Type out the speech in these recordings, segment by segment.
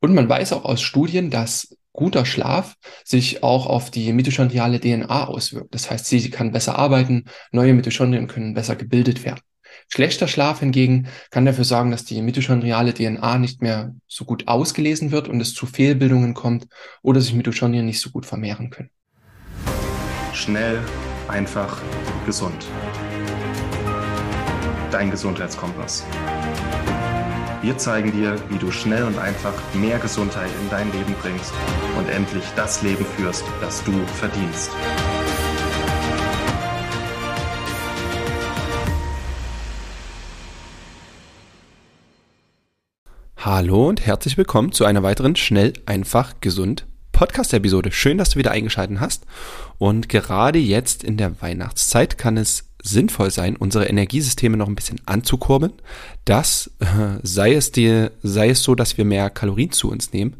Und man weiß auch aus Studien, dass guter Schlaf sich auch auf die mitochondriale DNA auswirkt. Das heißt, sie kann besser arbeiten, neue Mitochondrien können besser gebildet werden. Schlechter Schlaf hingegen kann dafür sorgen, dass die mitochondriale DNA nicht mehr so gut ausgelesen wird und es zu Fehlbildungen kommt oder sich Mitochondrien nicht so gut vermehren können. Schnell, einfach, gesund. Dein Gesundheitskompass. Wir zeigen dir, wie du schnell und einfach mehr Gesundheit in dein Leben bringst und endlich das Leben führst, das du verdienst. Hallo und herzlich willkommen zu einer weiteren Schnell, einfach, gesund Podcast-Episode. Schön, dass du wieder eingeschaltet hast. Und gerade jetzt in der Weihnachtszeit kann es sinnvoll sein, unsere Energiesysteme noch ein bisschen anzukurbeln. Das äh, sei es dir, sei es so, dass wir mehr Kalorien zu uns nehmen,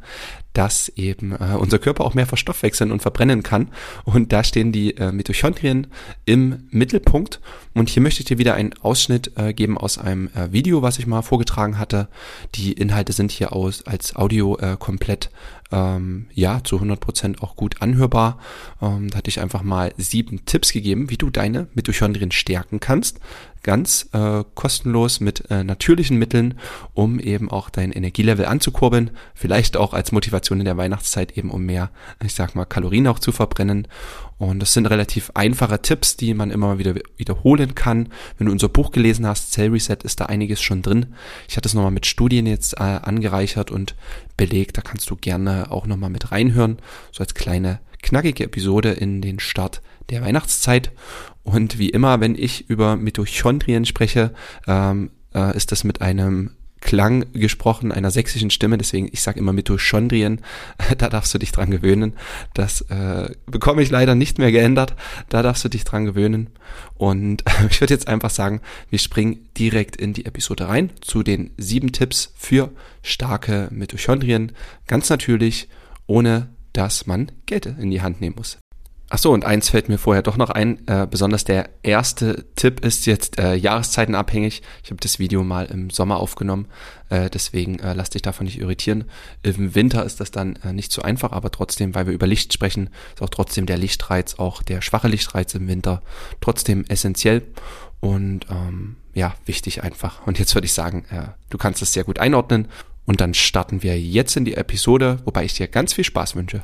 dass eben äh, unser Körper auch mehr verstoffwechseln und verbrennen kann. Und da stehen die äh, Mitochondrien im Mittelpunkt. Und hier möchte ich dir wieder einen Ausschnitt äh, geben aus einem äh, Video, was ich mal vorgetragen hatte. Die Inhalte sind hier aus, als Audio äh, komplett ähm, ja, zu 100 Prozent auch gut anhörbar. Ähm, da hatte ich einfach mal sieben Tipps gegeben, wie du deine Mitochondrien stärken kannst. Ganz äh, kostenlos mit äh, natürlichen Mitteln, um eben auch dein Energielevel anzukurbeln. Vielleicht auch als Motivation in der Weihnachtszeit eben, um mehr, ich sag mal, Kalorien auch zu verbrennen. Und das sind relativ einfache Tipps, die man immer wieder wiederholen kann. Wenn du unser Buch gelesen hast, Cell Reset, ist da einiges schon drin. Ich hatte es nochmal mit Studien jetzt äh, angereichert und belegt. Da kannst du gerne auch nochmal mit reinhören. So als kleine knackige Episode in den Start der Weihnachtszeit. Und wie immer, wenn ich über Mitochondrien spreche, ähm, äh, ist das mit einem Klang gesprochen, einer sächsischen Stimme, deswegen ich sage immer Mitochondrien, da darfst du dich dran gewöhnen. Das äh, bekomme ich leider nicht mehr geändert, da darfst du dich dran gewöhnen. Und ich würde jetzt einfach sagen, wir springen direkt in die Episode rein zu den sieben Tipps für starke Mitochondrien, ganz natürlich, ohne dass man Geld in die Hand nehmen muss. Ach so, und eins fällt mir vorher doch noch ein. Äh, besonders der erste Tipp ist jetzt äh, jahreszeitenabhängig. Ich habe das Video mal im Sommer aufgenommen, äh, deswegen äh, lass dich davon nicht irritieren. Im Winter ist das dann äh, nicht so einfach, aber trotzdem, weil wir über Licht sprechen, ist auch trotzdem der Lichtreiz, auch der schwache Lichtreiz im Winter, trotzdem essentiell und ähm, ja, wichtig einfach. Und jetzt würde ich sagen, äh, du kannst es sehr gut einordnen. Und dann starten wir jetzt in die Episode, wobei ich dir ganz viel Spaß wünsche.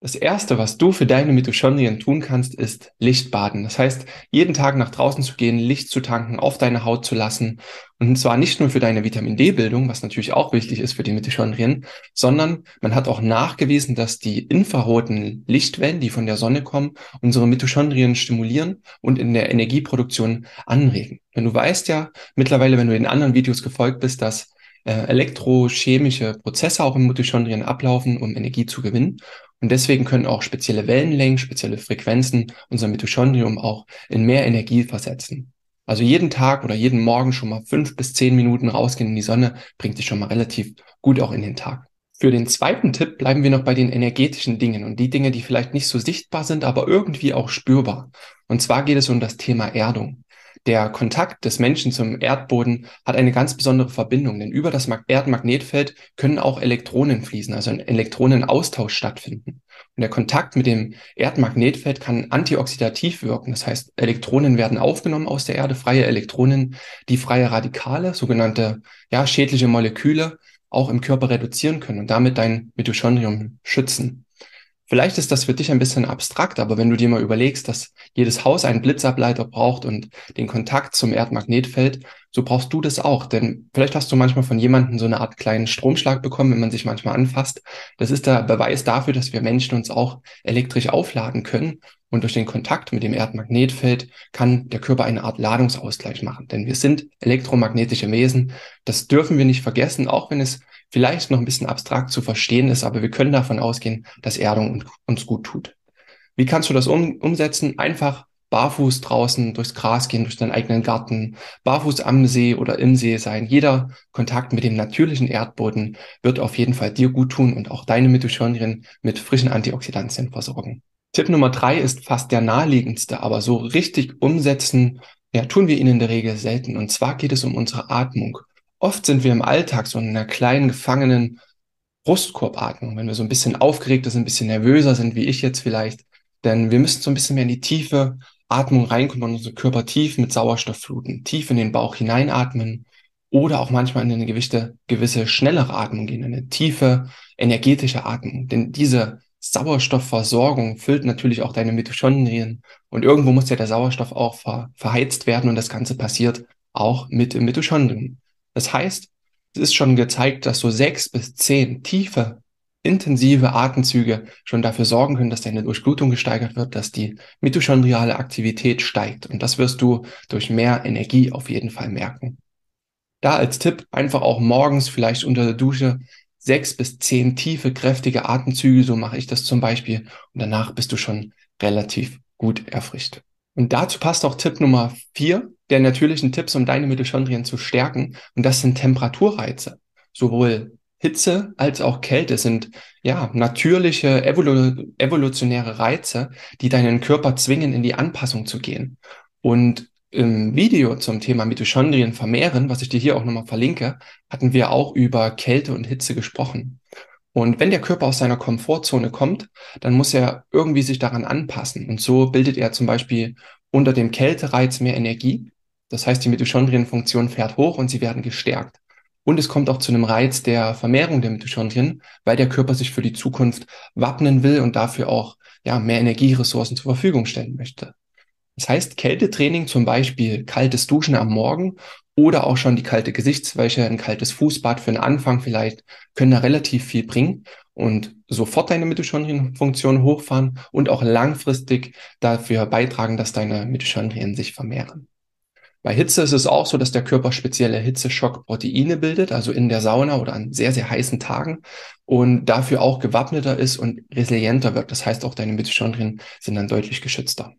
Das erste, was du für deine Mitochondrien tun kannst, ist Lichtbaden. Das heißt, jeden Tag nach draußen zu gehen, Licht zu tanken, auf deine Haut zu lassen. Und zwar nicht nur für deine Vitamin D-Bildung, was natürlich auch wichtig ist für die Mitochondrien, sondern man hat auch nachgewiesen, dass die infraroten Lichtwellen, die von der Sonne kommen, unsere Mitochondrien stimulieren und in der Energieproduktion anregen. Denn du weißt ja mittlerweile, wenn du in anderen Videos gefolgt bist, dass äh, elektrochemische Prozesse auch im Mitochondrien ablaufen, um Energie zu gewinnen. Und deswegen können auch spezielle Wellenlängen, spezielle Frequenzen unser Mitochondrium auch in mehr Energie versetzen. Also jeden Tag oder jeden Morgen schon mal fünf bis zehn Minuten rausgehen in die Sonne bringt dich schon mal relativ gut auch in den Tag. Für den zweiten Tipp bleiben wir noch bei den energetischen Dingen und die Dinge, die vielleicht nicht so sichtbar sind, aber irgendwie auch spürbar. Und zwar geht es um das Thema Erdung. Der Kontakt des Menschen zum Erdboden hat eine ganz besondere Verbindung, denn über das Erdmagnetfeld können auch Elektronen fließen, also ein Elektronenaustausch stattfinden. Und der Kontakt mit dem Erdmagnetfeld kann antioxidativ wirken. Das heißt, Elektronen werden aufgenommen aus der Erde, freie Elektronen, die freie Radikale, sogenannte ja, schädliche Moleküle, auch im Körper reduzieren können und damit dein Mitochondrium schützen. Vielleicht ist das für dich ein bisschen abstrakt, aber wenn du dir mal überlegst, dass jedes Haus einen Blitzableiter braucht und den Kontakt zum Erdmagnetfeld, so brauchst du das auch. Denn vielleicht hast du manchmal von jemandem so eine Art kleinen Stromschlag bekommen, wenn man sich manchmal anfasst. Das ist der Beweis dafür, dass wir Menschen uns auch elektrisch aufladen können. Und durch den Kontakt mit dem Erdmagnetfeld kann der Körper eine Art Ladungsausgleich machen. Denn wir sind elektromagnetische Wesen. Das dürfen wir nicht vergessen, auch wenn es vielleicht noch ein bisschen abstrakt zu verstehen ist, aber wir können davon ausgehen, dass Erdung uns gut tut. Wie kannst du das um, umsetzen? Einfach barfuß draußen durchs Gras gehen, durch deinen eigenen Garten, barfuß am See oder im See sein. Jeder Kontakt mit dem natürlichen Erdboden wird auf jeden Fall dir gut tun und auch deine Mitochondrien mit frischen Antioxidantien versorgen. Tipp Nummer drei ist fast der naheliegendste, aber so richtig umsetzen, ja, tun wir ihn in der Regel selten. Und zwar geht es um unsere Atmung. Oft sind wir im Alltag so in einer kleinen gefangenen Brustkorbatmung, wenn wir so ein bisschen aufgeregter sind, ein bisschen nervöser sind, wie ich jetzt vielleicht. Denn wir müssen so ein bisschen mehr in die tiefe Atmung reinkommen und unseren Körper tief mit Sauerstoff fluten, tief in den Bauch hineinatmen oder auch manchmal in eine gewisse, gewisse schnellere Atmung gehen, eine tiefe energetische Atmung. Denn diese Sauerstoffversorgung füllt natürlich auch deine Mitochondrien und irgendwo muss ja der Sauerstoff auch ver verheizt werden und das Ganze passiert auch mit Mitochondrien. Das heißt, es ist schon gezeigt, dass so sechs bis zehn tiefe, intensive Atemzüge schon dafür sorgen können, dass deine Durchblutung gesteigert wird, dass die mitochondriale Aktivität steigt. Und das wirst du durch mehr Energie auf jeden Fall merken. Da als Tipp einfach auch morgens vielleicht unter der Dusche sechs bis zehn tiefe, kräftige Atemzüge, so mache ich das zum Beispiel. Und danach bist du schon relativ gut erfrischt. Und dazu passt auch Tipp Nummer vier der natürlichen Tipps, um deine Mitochondrien zu stärken. Und das sind Temperaturreize. Sowohl Hitze als auch Kälte sind ja natürliche evolu evolutionäre Reize, die deinen Körper zwingen, in die Anpassung zu gehen. Und im Video zum Thema Mitochondrien vermehren, was ich dir hier auch nochmal verlinke, hatten wir auch über Kälte und Hitze gesprochen. Und wenn der Körper aus seiner Komfortzone kommt, dann muss er irgendwie sich daran anpassen. Und so bildet er zum Beispiel unter dem Kältereiz mehr Energie. Das heißt, die Mitochondrienfunktion fährt hoch und sie werden gestärkt. Und es kommt auch zu einem Reiz der Vermehrung der Mitochondrien, weil der Körper sich für die Zukunft wappnen will und dafür auch ja, mehr Energieressourcen zur Verfügung stellen möchte. Das heißt, Kältetraining, zum Beispiel kaltes Duschen am Morgen oder auch schon die kalte Gesichtswäsche, ein kaltes Fußbad für den Anfang vielleicht, können da relativ viel bringen und sofort deine Mitochondrienfunktion hochfahren und auch langfristig dafür beitragen, dass deine Mitochondrien sich vermehren. Bei Hitze ist es auch so, dass der Körper spezielle Hitzeschockproteine bildet, also in der Sauna oder an sehr, sehr heißen Tagen und dafür auch gewappneter ist und resilienter wird. Das heißt, auch deine Mitochondrien sind dann deutlich geschützter.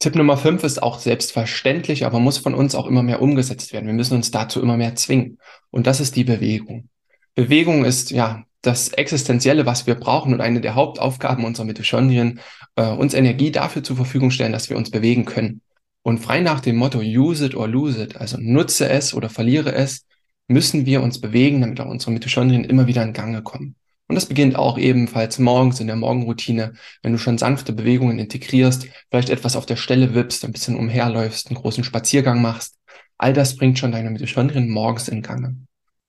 Tipp Nummer fünf ist auch selbstverständlich, aber muss von uns auch immer mehr umgesetzt werden. Wir müssen uns dazu immer mehr zwingen. Und das ist die Bewegung. Bewegung ist ja das Existenzielle, was wir brauchen und eine der Hauptaufgaben unserer Mitochondrien, äh, uns Energie dafür zur Verfügung stellen, dass wir uns bewegen können. Und frei nach dem Motto use it or lose it, also nutze es oder verliere es, müssen wir uns bewegen, damit auch unsere Mitochondrien immer wieder in Gange kommen. Und das beginnt auch ebenfalls morgens in der Morgenroutine, wenn du schon sanfte Bewegungen integrierst, vielleicht etwas auf der Stelle wippst, ein bisschen umherläufst, einen großen Spaziergang machst. All das bringt schon deine Mitochondrien morgens in Gange.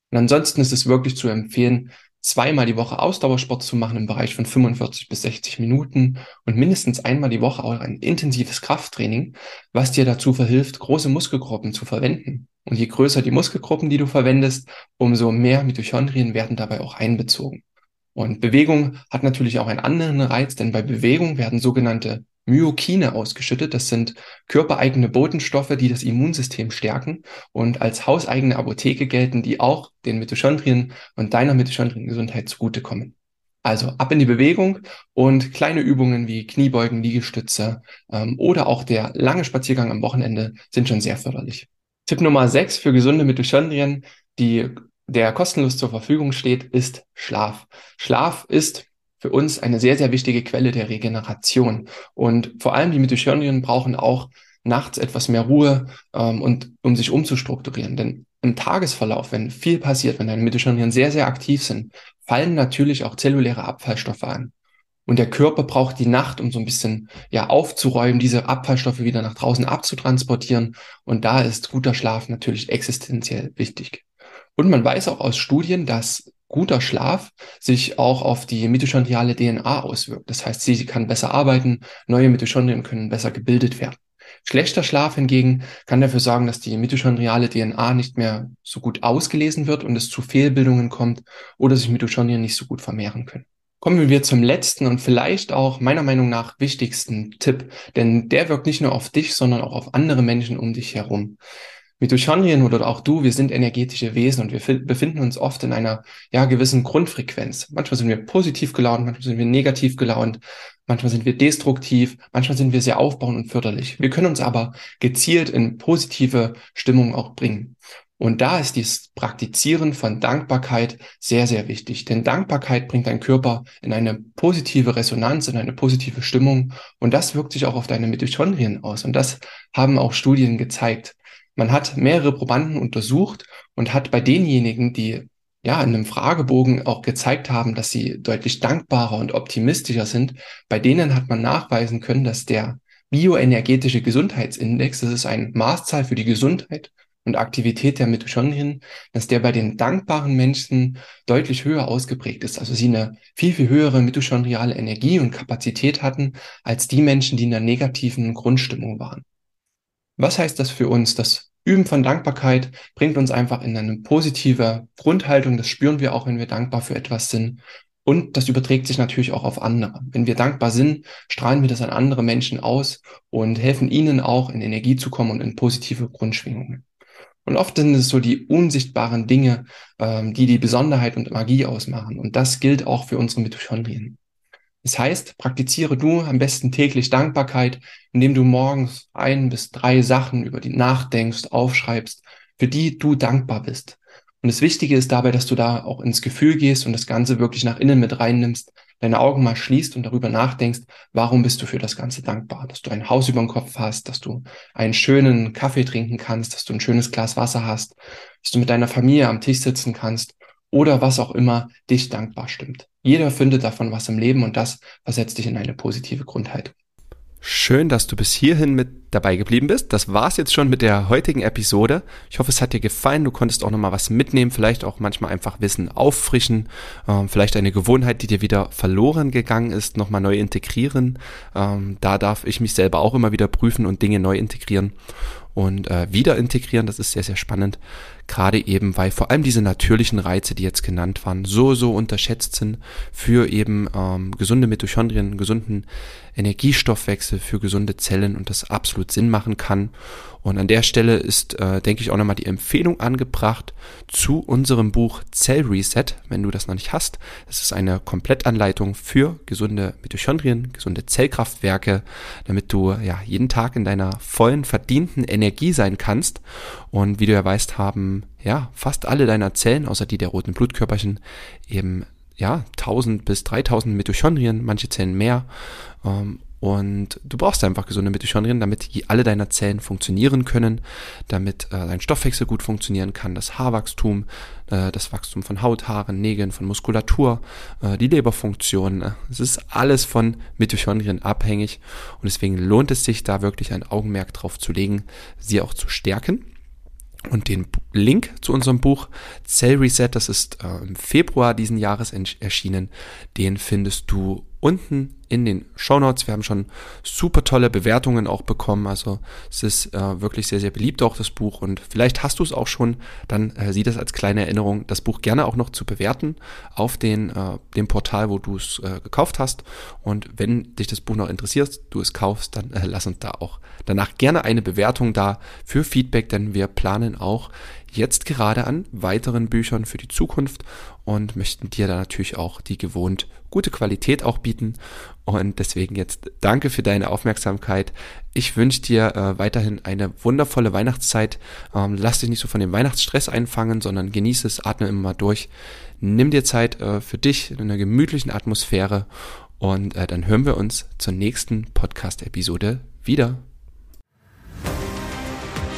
Und ansonsten ist es wirklich zu empfehlen, zweimal die Woche Ausdauersport zu machen im Bereich von 45 bis 60 Minuten und mindestens einmal die Woche auch ein intensives Krafttraining, was dir dazu verhilft, große Muskelgruppen zu verwenden. Und je größer die Muskelgruppen, die du verwendest, umso mehr Mitochondrien werden dabei auch einbezogen. Und Bewegung hat natürlich auch einen anderen Reiz, denn bei Bewegung werden sogenannte Myokine ausgeschüttet. Das sind körpereigene Botenstoffe, die das Immunsystem stärken und als hauseigene Apotheke gelten, die auch den Mitochondrien und deiner Mitochondriengesundheit zugutekommen. Also ab in die Bewegung und kleine Übungen wie Kniebeugen, Liegestütze ähm, oder auch der lange Spaziergang am Wochenende sind schon sehr förderlich. Tipp Nummer 6 für gesunde Mitochondrien. Die der kostenlos zur Verfügung steht, ist Schlaf. Schlaf ist für uns eine sehr, sehr wichtige Quelle der Regeneration. Und vor allem die Mitochondrien brauchen auch nachts etwas mehr Ruhe, ähm, und um sich umzustrukturieren. Denn im Tagesverlauf, wenn viel passiert, wenn deine Mitochondrien sehr, sehr aktiv sind, fallen natürlich auch zelluläre Abfallstoffe an. Und der Körper braucht die Nacht, um so ein bisschen ja aufzuräumen, diese Abfallstoffe wieder nach draußen abzutransportieren. Und da ist guter Schlaf natürlich existenziell wichtig. Und man weiß auch aus Studien, dass guter Schlaf sich auch auf die mitochondriale DNA auswirkt. Das heißt, sie, kann besser arbeiten, neue Mitochondrien können besser gebildet werden. Schlechter Schlaf hingegen kann dafür sorgen, dass die mitochondriale DNA nicht mehr so gut ausgelesen wird und es zu Fehlbildungen kommt oder sich Mitochondrien nicht so gut vermehren können. Kommen wir zum letzten und vielleicht auch meiner Meinung nach wichtigsten Tipp, denn der wirkt nicht nur auf dich, sondern auch auf andere Menschen um dich herum. Mitochondrien oder auch du, wir sind energetische Wesen und wir befinden uns oft in einer ja, gewissen Grundfrequenz. Manchmal sind wir positiv gelaunt, manchmal sind wir negativ gelaunt, manchmal sind wir destruktiv, manchmal sind wir sehr aufbauend und förderlich. Wir können uns aber gezielt in positive Stimmung auch bringen. Und da ist dieses Praktizieren von Dankbarkeit sehr, sehr wichtig. Denn Dankbarkeit bringt deinen Körper in eine positive Resonanz, in eine positive Stimmung. Und das wirkt sich auch auf deine Mitochondrien aus. Und das haben auch Studien gezeigt. Man hat mehrere Probanden untersucht und hat bei denjenigen, die ja, in einem Fragebogen auch gezeigt haben, dass sie deutlich dankbarer und optimistischer sind, bei denen hat man nachweisen können, dass der bioenergetische Gesundheitsindex, das ist ein Maßzahl für die Gesundheit und Aktivität der Mitochondrien, dass der bei den dankbaren Menschen deutlich höher ausgeprägt ist. Also sie eine viel, viel höhere mitochondriale Energie und Kapazität hatten als die Menschen, die in einer negativen Grundstimmung waren. Was heißt das für uns? Das Üben von Dankbarkeit bringt uns einfach in eine positive Grundhaltung. Das spüren wir auch, wenn wir dankbar für etwas sind. Und das überträgt sich natürlich auch auf andere. Wenn wir dankbar sind, strahlen wir das an andere Menschen aus und helfen ihnen auch in Energie zu kommen und in positive Grundschwingungen. Und oft sind es so die unsichtbaren Dinge, ähm, die die Besonderheit und Magie ausmachen. Und das gilt auch für unsere Mitochondrien. Das heißt, praktiziere du am besten täglich Dankbarkeit, indem du morgens ein bis drei Sachen über die nachdenkst, aufschreibst, für die du dankbar bist. Und das Wichtige ist dabei, dass du da auch ins Gefühl gehst und das Ganze wirklich nach innen mit reinnimmst, deine Augen mal schließt und darüber nachdenkst, warum bist du für das Ganze dankbar? Dass du ein Haus über dem Kopf hast, dass du einen schönen Kaffee trinken kannst, dass du ein schönes Glas Wasser hast, dass du mit deiner Familie am Tisch sitzen kannst oder was auch immer dich dankbar stimmt. Jeder findet davon was im Leben und das versetzt dich in eine positive Grundhaltung. Schön, dass du bis hierhin mit dabei geblieben bist. Das war's jetzt schon mit der heutigen Episode. Ich hoffe, es hat dir gefallen. Du konntest auch nochmal was mitnehmen, vielleicht auch manchmal einfach Wissen auffrischen, ähm, vielleicht eine Gewohnheit, die dir wieder verloren gegangen ist, nochmal neu integrieren. Ähm, da darf ich mich selber auch immer wieder prüfen und Dinge neu integrieren und äh, wieder integrieren. Das ist sehr, sehr spannend. Gerade eben, weil vor allem diese natürlichen Reize, die jetzt genannt waren, so, so unterschätzt sind für eben ähm, gesunde Mitochondrien, gesunden Energiestoffwechsel, für gesunde Zellen und das absolut Sinn machen kann. Und an der Stelle ist, äh, denke ich, auch nochmal die Empfehlung angebracht zu unserem Buch Cell Reset, wenn du das noch nicht hast. Das ist eine Komplettanleitung für gesunde Mitochondrien, gesunde Zellkraftwerke, damit du ja jeden Tag in deiner vollen, verdienten Energie sein kannst. Und wie du ja weißt, haben ja fast alle deiner Zellen, außer die der roten Blutkörperchen, eben ja 1000 bis 3000 Mitochondrien, manche Zellen mehr. Ähm, und du brauchst einfach gesunde Mitochondrien, damit alle deine Zellen funktionieren können, damit äh, dein Stoffwechsel gut funktionieren kann, das Haarwachstum, äh, das Wachstum von Haut, Haaren, Nägeln, von Muskulatur, äh, die Leberfunktion. Äh, es ist alles von Mitochondrien abhängig und deswegen lohnt es sich da wirklich ein Augenmerk drauf zu legen, sie auch zu stärken. Und den Link zu unserem Buch Cell Reset, das ist äh, im Februar diesen Jahres erschienen, den findest du unten in den Show Notes. Wir haben schon super tolle Bewertungen auch bekommen. Also es ist äh, wirklich sehr, sehr beliebt auch das Buch. Und vielleicht hast du es auch schon, dann äh, sieh das als kleine Erinnerung, das Buch gerne auch noch zu bewerten auf den, äh, dem Portal, wo du es äh, gekauft hast. Und wenn dich das Buch noch interessiert, du es kaufst, dann äh, lass uns da auch danach gerne eine Bewertung da für Feedback, denn wir planen auch jetzt gerade an weiteren Büchern für die Zukunft und möchten dir da natürlich auch die gewohnt gute Qualität auch bieten. Und deswegen jetzt danke für deine Aufmerksamkeit. Ich wünsche dir äh, weiterhin eine wundervolle Weihnachtszeit. Ähm, lass dich nicht so von dem Weihnachtsstress einfangen, sondern genieße es, atme immer mal durch. Nimm dir Zeit äh, für dich in einer gemütlichen Atmosphäre und äh, dann hören wir uns zur nächsten Podcast-Episode wieder.